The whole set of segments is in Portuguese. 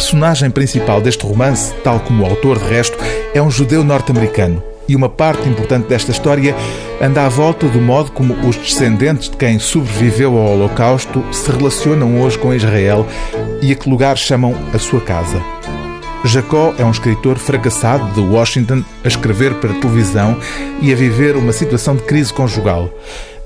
personagem principal deste romance, tal como o autor de resto, é um judeu norte-americano. E uma parte importante desta história anda à volta do modo como os descendentes de quem sobreviveu ao Holocausto se relacionam hoje com Israel e a que lugar chamam a sua casa. Jacó é um escritor fracassado de Washington a escrever para televisão e a viver uma situação de crise conjugal.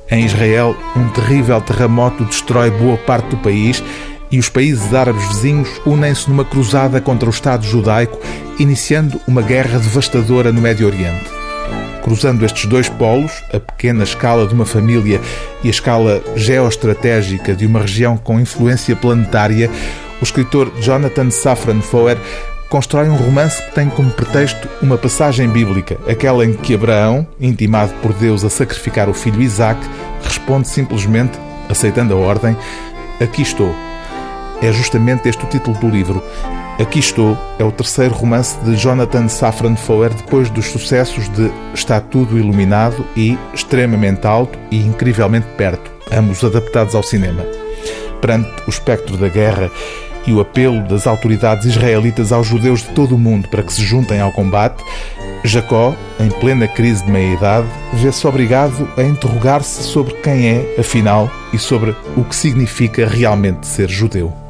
Em Israel, um terrível terremoto destrói boa parte do país e os países árabes vizinhos unem-se numa cruzada contra o Estado judaico, iniciando uma guerra devastadora no Médio Oriente. Cruzando estes dois polos, a pequena escala de uma família e a escala geoestratégica de uma região com influência planetária, o escritor Jonathan Safran Foer constrói um romance que tem como pretexto uma passagem bíblica, aquela em que Abraão, intimado por Deus a sacrificar o filho Isaac, responde simplesmente, aceitando a ordem: Aqui estou. É justamente este o título do livro. Aqui Estou é o terceiro romance de Jonathan Safran Foer depois dos sucessos de Está Tudo Iluminado e Extremamente Alto e Incrivelmente Perto, ambos adaptados ao cinema. Perante o espectro da guerra e o apelo das autoridades israelitas aos judeus de todo o mundo para que se juntem ao combate, Jacó, em plena crise de meia-idade, vê-se obrigado a interrogar-se sobre quem é, afinal, e sobre o que significa realmente ser judeu.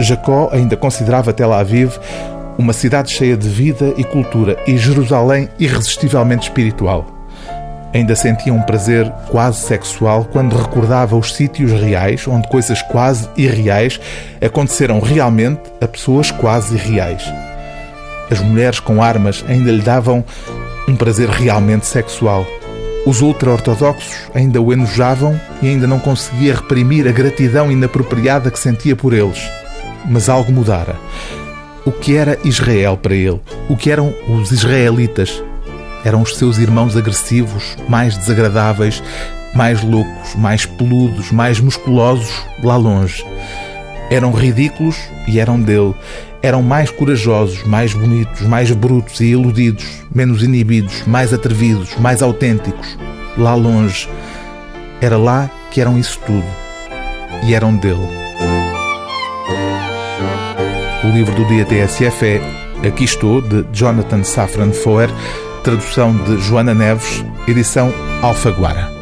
Jacó ainda considerava Tel Aviv uma cidade cheia de vida e cultura e Jerusalém irresistivelmente espiritual. Ainda sentia um prazer quase sexual quando recordava os sítios reais onde coisas quase irreais aconteceram realmente a pessoas quase irreais. As mulheres com armas ainda lhe davam um prazer realmente sexual. Os ultra-ortodoxos ainda o enojavam e ainda não conseguia reprimir a gratidão inapropriada que sentia por eles. Mas algo mudara. O que era Israel para ele? O que eram os israelitas? eram os seus irmãos agressivos, mais desagradáveis, mais loucos, mais peludos, mais musculosos, lá longe. Eram ridículos e eram dele. Eram mais corajosos, mais bonitos, mais brutos e iludidos, menos inibidos, mais atrevidos, mais autênticos, lá longe. Era lá que eram isso tudo. E eram dele. O livro do dia TSF é Aqui Estou, de Jonathan Safran Foer, Tradução de Joana Neves, edição Alfaguara.